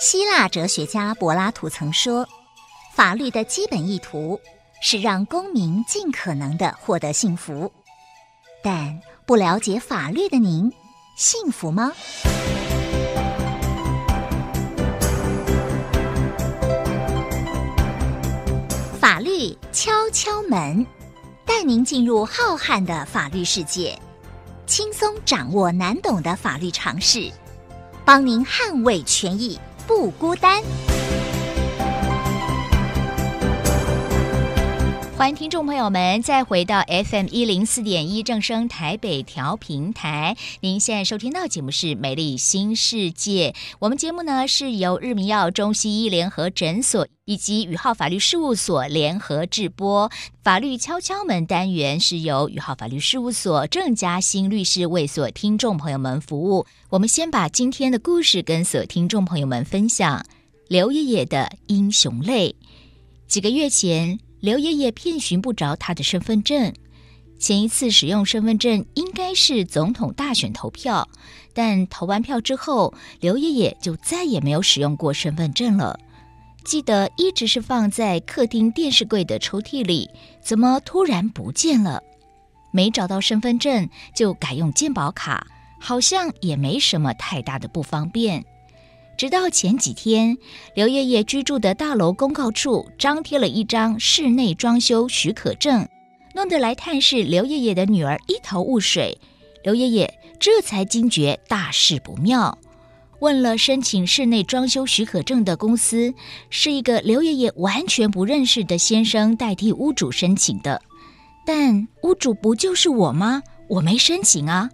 希腊哲学家柏拉图曾说：“法律的基本意图是让公民尽可能的获得幸福。”但不了解法律的您，幸福吗？法律敲敲门，带您进入浩瀚的法律世界，轻松掌握难懂的法律常识，帮您捍卫权益。不孤单。欢迎听众朋友们再回到 FM 一零四点一正声台北调频台。您现在收听到节目是《美丽新世界》。我们节目呢是由日明耀中西医联合诊所以及宇浩法律事务所联合制播。法律敲敲门单元是由宇浩法律事务所郑嘉欣律师为所听众朋友们服务。我们先把今天的故事跟所听众朋友们分享：刘爷爷的英雄泪。几个月前，刘爷爷遍寻不着他的身份证。前一次使用身份证应该是总统大选投票，但投完票之后，刘爷爷就再也没有使用过身份证了。记得一直是放在客厅电视柜的抽屉里，怎么突然不见了？没找到身份证，就改用健保卡。好像也没什么太大的不方便。直到前几天，刘爷爷居住的大楼公告处张贴了一张室内装修许可证，弄得来探视刘爷爷的女儿一头雾水。刘爷爷这才惊觉大事不妙，问了申请室内装修许可证的公司，是一个刘爷爷完全不认识的先生代替屋主申请的。但屋主不就是我吗？我没申请啊！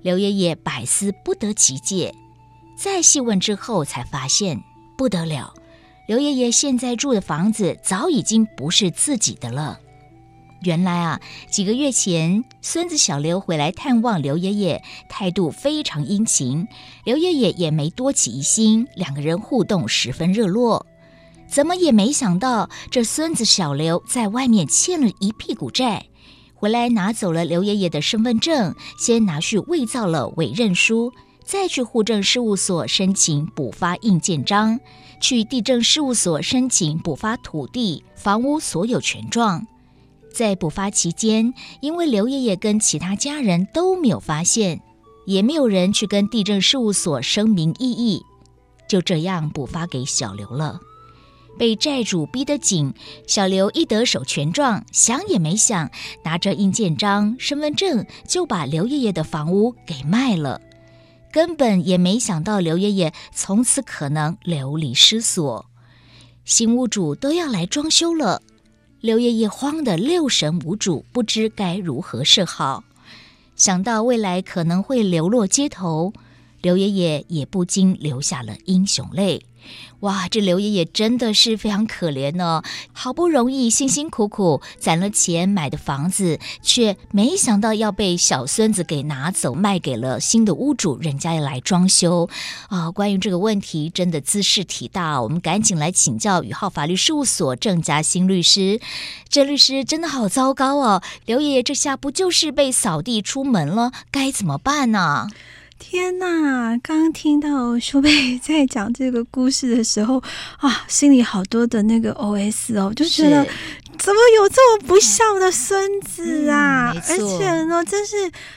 刘爷爷百思不得其解，再细问之后，才发现不得了。刘爷爷现在住的房子早已经不是自己的了。原来啊，几个月前，孙子小刘回来探望刘爷爷，态度非常殷勤，刘爷爷也没多起疑心，两个人互动十分热络。怎么也没想到，这孙子小刘在外面欠了一屁股债。回来拿走了刘爷爷的身份证，先拿去伪造了委任书，再去户政事务所申请补发印鉴章，去地政事务所申请补发土地、房屋所有权状。在补发期间，因为刘爷爷跟其他家人都没有发现，也没有人去跟地政事务所声明异议，就这样补发给小刘了。被债主逼得紧，小刘一得手权状，想也没想，拿着印鉴章、身份证就把刘爷爷的房屋给卖了。根本也没想到刘爷爷从此可能流离失所。新屋主都要来装修了，刘爷爷慌得六神无主，不知该如何是好。想到未来可能会流落街头，刘爷爷也不禁流下了英雄泪。哇，这刘爷爷真的是非常可怜呢！好不容易辛辛苦苦攒了钱买的房子，却没想到要被小孙子给拿走，卖给了新的屋主，人家要来装修啊！关于这个问题，真的兹事体大，我们赶紧来请教宇浩法律事务所郑佳欣律师。郑律师真的好糟糕哦！刘爷爷这下不就是被扫地出门了？该怎么办呢？天呐，刚听到舒贝在讲这个故事的时候啊，心里好多的那个 OS 哦，就觉得。怎么有这么不孝的孙子啊？嗯、而且呢，真是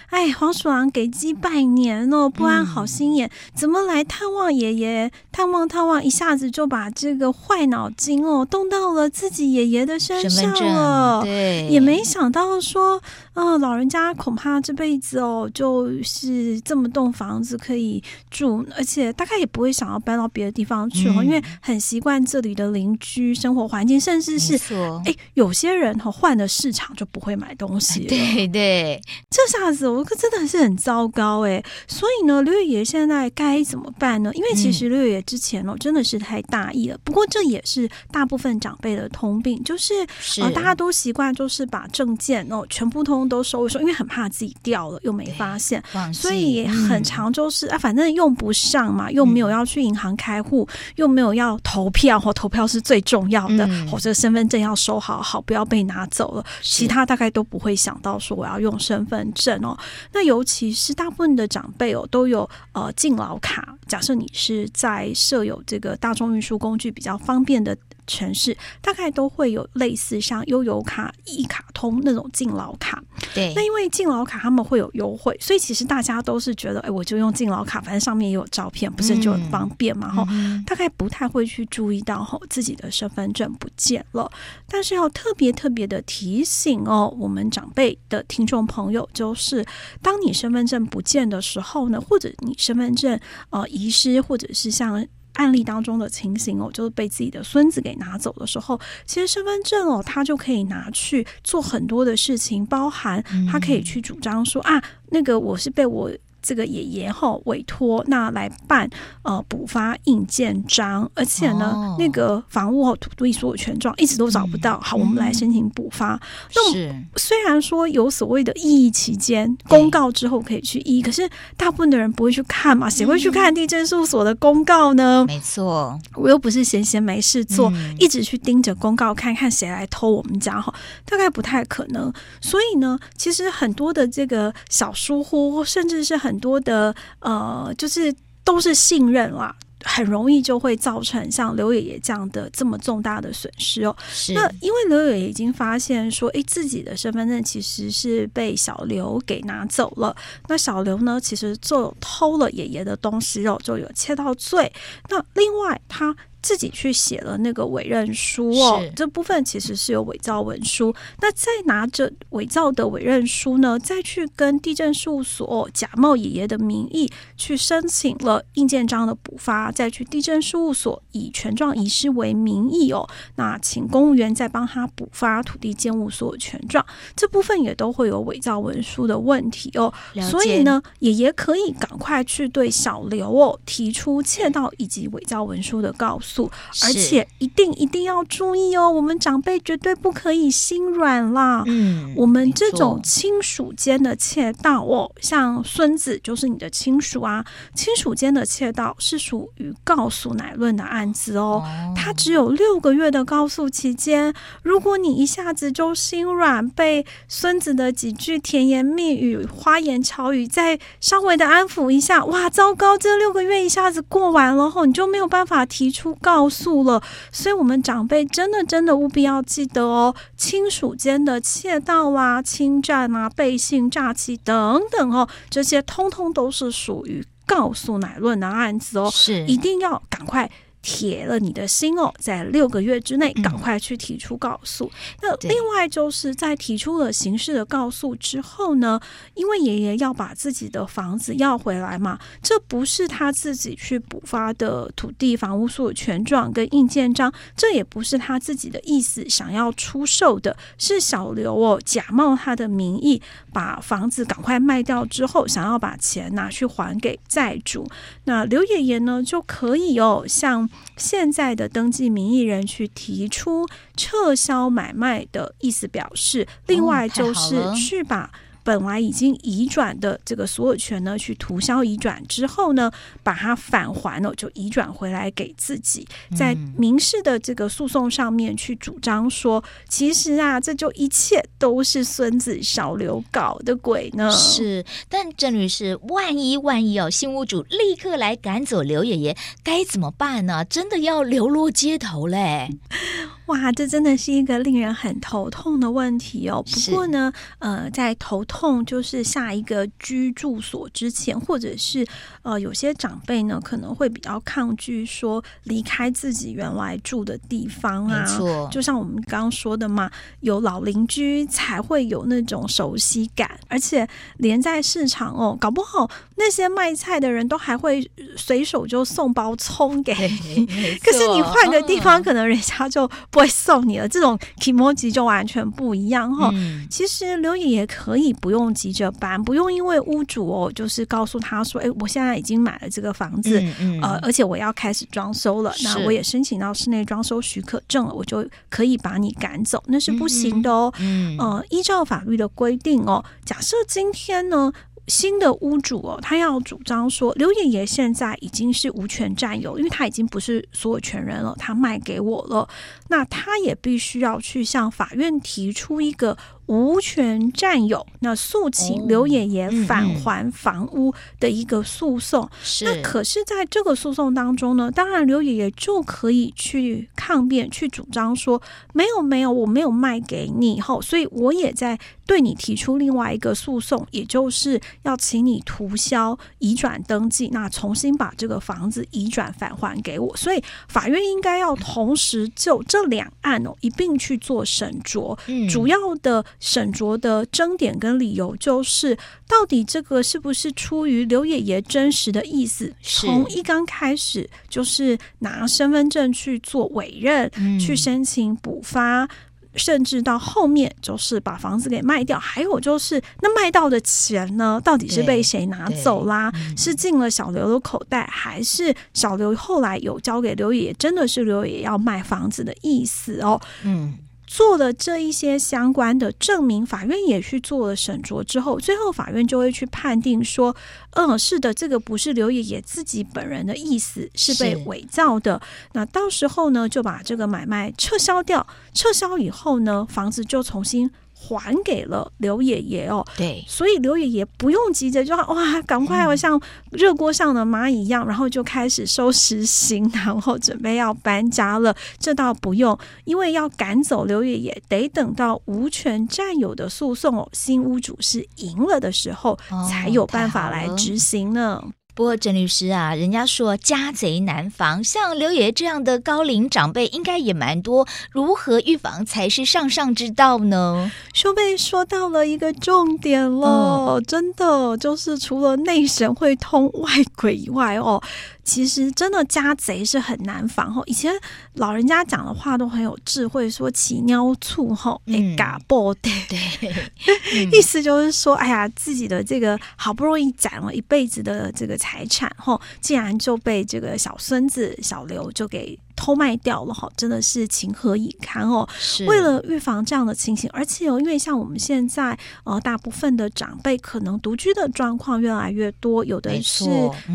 哎，黄鼠狼给鸡拜年哦，不安好心眼，嗯、怎么来探望爷爷？探望探望，一下子就把这个坏脑筋哦，动到了自己爷爷的身上了。对，也没想到说，啊、呃，老人家恐怕这辈子哦，就是这么栋房子可以住，而且大概也不会想要搬到别的地方去哦，嗯、因为很习惯这里的邻居生活环境，甚至是哎。有些人哈换了市场就不会买东西，对对，这下子我可真的是很糟糕哎。所以呢，刘爷爷现在该怎么办呢？因为其实刘爷爷之前哦真的是太大意了。不过这也是大部分长辈的通病，就是啊是、呃，大家都习惯就是把证件哦全部通通都收一收，因为很怕自己掉了又没发现，所以很长就是啊，反正用不上嘛，又没有要去银行开户，嗯、又没有要投票，或，投票是最重要的，嗯、或者身份证要收好好，不要被拿走了，其他大概都不会想到说我要用身份证哦。那尤其是大部分的长辈哦，都有呃敬老卡，假设你是在设有这个大众运输工具比较方便的。城市大概都会有类似像悠游卡、一卡通那种敬老卡。对，那因为敬老卡他们会有优惠，所以其实大家都是觉得，哎，我就用敬老卡，反正上面也有照片，不是就很方便嘛？哈、嗯，大概不太会去注意到哈自己的身份证不见了。但是要特别特别的提醒哦，我们长辈的听众朋友，就是当你身份证不见的时候呢，或者你身份证呃遗失，或者是像。案例当中的情形哦，就是被自己的孙子给拿走的时候，其实身份证哦，他就可以拿去做很多的事情，包含他可以去主张说、嗯、啊，那个我是被我。这个爷爷后委托那来办呃补发印鉴章，而且呢，哦、那个房屋和土地所有权状一直都找不到。嗯、好，我们来申请补发。嗯、那虽然说有所谓的异议期间公告之后可以去异议，可是大部分的人不会去看嘛，谁会去看地政事务所的公告呢？没错，我又不是闲闲没事做，嗯、一直去盯着公告看看谁来偷我们家哈，大概不太可能。所以呢，其实很多的这个小疏忽，甚至是很。很多的呃，就是都是信任啦，很容易就会造成像刘爷爷这样的这么重大的损失哦。那因为刘爷爷已经发现说，诶，自己的身份证其实是被小刘给拿走了。那小刘呢，其实就偷了爷爷的东西哦，就有切到罪。那另外他。自己去写了那个委任书哦，这部分其实是有伪造文书。那再拿着伪造的委任书呢，再去跟地震事务所假冒爷爷的名义去申请了印鉴章的补发，再去地震事务所以权状遗失为名义哦，那请公务员再帮他补发土地建物所有权状，这部分也都会有伪造文书的问题哦。所以呢，爷爷可以赶快去对小刘哦提出窃盗以及伪造文书的告诉。而且一定一定要注意哦，我们长辈绝对不可以心软啦。嗯，我们这种亲属间的窃盗哦，像孙子就是你的亲属啊，亲属间的窃盗是属于告诉乃论的案子哦。他只有六个月的告诉期间，如果你一下子就心软，被孙子的几句甜言蜜语、花言巧语再稍微的安抚一下，哇，糟糕，这六个月一下子过完了后，你就没有办法提出告诉了。所以，我们长辈真的真的务必要记得哦，亲属间的窃盗啊、侵占啊、背信诈欺等等哦，这些通通都是属于告诉乃论的案子哦，是一定要赶快。铁了你的心哦，在六个月之内赶快去提出告诉。嗯、那另外就是在提出了刑事的告诉之后呢，因为爷爷要把自己的房子要回来嘛，这不是他自己去补发的土地房屋所有权状跟印鉴章，这也不是他自己的意思想要出售的，是小刘哦假冒他的名义把房子赶快卖掉之后，想要把钱拿去还给债主。那刘爷爷呢就可以哦向。现在的登记名义人去提出撤销买卖的意思表示，另外就是去把。本来已经移转的这个所有权呢，去涂销移转之后呢，把它返还了，就移转回来给自己，在民事的这个诉讼上面去主张说，其实啊，这就一切都是孙子小刘搞的鬼呢。是，但郑律师，万一万一哦，新屋主立刻来赶走刘爷爷，该怎么办呢？真的要流落街头嘞？哇，这真的是一个令人很头痛的问题哦。不过呢，呃，在头痛就是下一个居住所之前，或者是呃，有些长辈呢可能会比较抗拒说离开自己原来住的地方啊。没错，就像我们刚刚说的嘛，有老邻居才会有那种熟悉感，而且连在市场哦，搞不好那些卖菜的人都还会随手就送包葱给你。可是你换个地方，可能人家就。不会送你了。这种 kimoji 就完全不一样哈。嗯、其实刘爷爷可以不用急着搬，不用因为屋主哦，就是告诉他说，哎，我现在已经买了这个房子，嗯嗯、呃，而且我要开始装修了，那我也申请到室内装修许可证了，我就可以把你赶走，那是不行的哦。呃，依照法律的规定哦，假设今天呢。新的屋主哦，他要主张说，刘爷爷现在已经是无权占有，因为他已经不是所有权人了，他卖给我了，那他也必须要去向法院提出一个。无权占有，那诉请刘爷爷返还房屋的一个诉讼。是、哦嗯嗯，那可是在这个诉讼当中呢，当然刘爷爷就可以去抗辩，去主张说，没有没有，我没有卖给你，后，所以我也在对你提出另外一个诉讼，也就是要请你涂销移转登记，那重新把这个房子移转返还给我。所以法院应该要同时就这两案哦一并去做审酌，嗯、主要的。审酌的争点跟理由就是，到底这个是不是出于刘爷爷真实的意思？从一刚开始就是拿身份证去做委任，嗯、去申请补发，甚至到后面就是把房子给卖掉。还有就是，那卖到的钱呢，到底是被谁拿走啦？嗯、是进了小刘的口袋，还是小刘后来有交给刘爷爷？真的是刘爷爷要卖房子的意思哦？嗯。做了这一些相关的证明，法院也去做了审酌之后，最后法院就会去判定说，嗯，是的，这个不是刘爷爷自己本人的意思，是被伪造的。那到时候呢，就把这个买卖撤销掉，撤销以后呢，房子就重新。还给了刘爷爷哦，对，所以刘爷爷不用急着就哇，赶快要像热锅上的蚂蚁一样，嗯、然后就开始收拾行囊，然后准备要搬家了。这倒不用，因为要赶走刘爷爷，得等到无权占有的诉讼哦，新屋主是赢了的时候，哦、才有办法来执行呢。不过，郑律师啊，人家说家贼难防，像刘爷爷这样的高龄长辈应该也蛮多，如何预防才是上上之道呢？兄妹说到了一个重点了，嗯、真的就是除了内神会通外鬼以外哦。其实真的家贼是很难防吼，以前老人家讲的话都很有智慧，说起尿醋吼，哎嘎爆的，对，意思就是说，哎呀，自己的这个好不容易攒了一辈子的这个财产吼，竟然就被这个小孙子小刘就给。偷卖掉了哈，真的是情何以堪哦！是为了预防这样的情形，而且哦，因为像我们现在呃，大部分的长辈可能独居的状况越来越多，有的是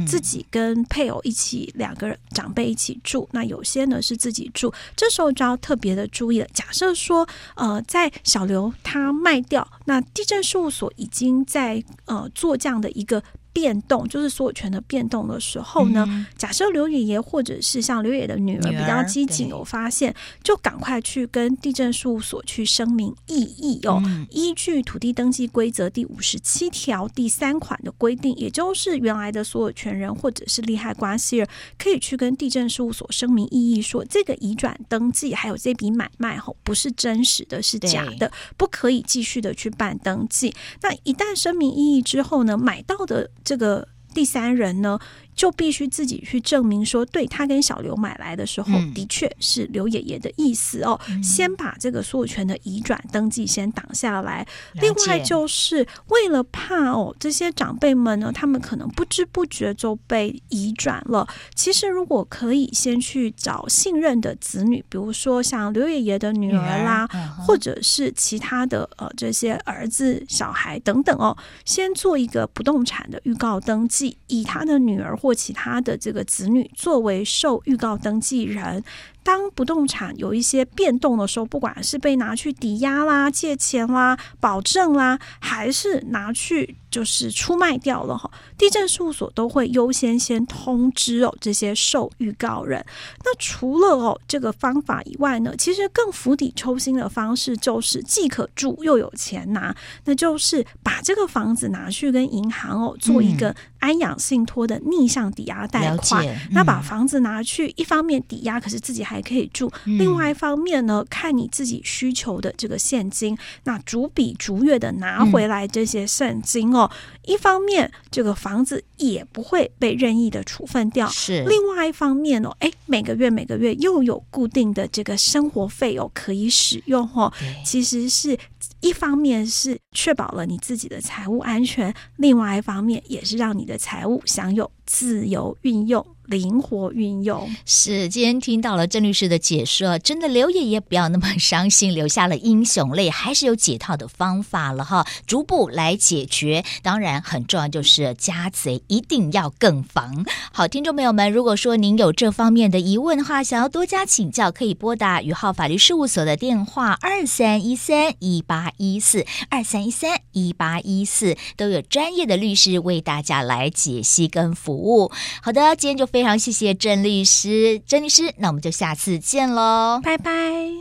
自己跟配偶一起两个人长辈一起住，那有些呢是自己住，这时候就要特别的注意了。假设说呃，在小刘他卖掉，那地震事务所已经在呃做这样的一个。变动就是所有权的变动的时候呢，嗯、假设刘爷爷或者是像刘爷爷的女儿比较机警，有发现就赶快去跟地震事务所去声明异议哦。嗯、依据土地登记规则第五十七条第三款的规定，也就是原来的所有权人或者是利害关系人，可以去跟地震事务所声明异议，说这个移转登记还有这笔买卖哦不是真实的，是假的，不可以继续的去办登记。那一旦声明异议之后呢，买到的。这个第三人呢，就必须自己去证明说，对他跟小刘买来的时候，的确是刘爷爷的意思哦。嗯、先把这个所有权的移转登记先挡下来。另外，就是为了怕哦，这些长辈们呢，他们可能不知不觉就被移转了。其实，如果可以先去找信任的子女，比如说像刘爷爷的女儿啦，儿或者是其他的呃这些儿子、小孩等等哦，先做一个不动产的预告登记，以他的女儿或其他的这个子女作为受预告登记人。当不动产有一些变动的时候，不管是被拿去抵押啦、借钱啦、保证啦，还是拿去就是出卖掉了哈，地震事务所都会优先先通知哦这些受预告人。那除了哦这个方法以外呢，其实更釜底抽薪的方式就是既可住又有钱拿，那就是把这个房子拿去跟银行哦做一个安养信托的逆向抵押贷款。嗯、那把房子拿去，一方面抵押，可是自己还还可以住。嗯、另外一方面呢，看你自己需求的这个现金，那逐笔逐月的拿回来这些现金哦。嗯、一方面，这个房子也不会被任意的处分掉；是另外一方面哦，哎，每个月每个月又有固定的这个生活费哦可以使用哦。其实是一方面是确保了你自己的财务安全，另外一方面也是让你的财务享有自由运用。灵活运用。是，今天听到了郑律师的解说，真的刘爷爷不要那么伤心，流下了英雄泪，还是有解套的方法了哈，逐步来解决。当然，很重要就是家贼一定要更防。好，听众朋友们，如果说您有这方面的疑问的话，想要多加请教，可以拨打宇浩法律事务所的电话二三一三一八一四二三一三一八一四，都有专业的律师为大家来解析跟服务。好的，今天就。非常谢谢郑律师，郑律师，那我们就下次见喽，拜拜。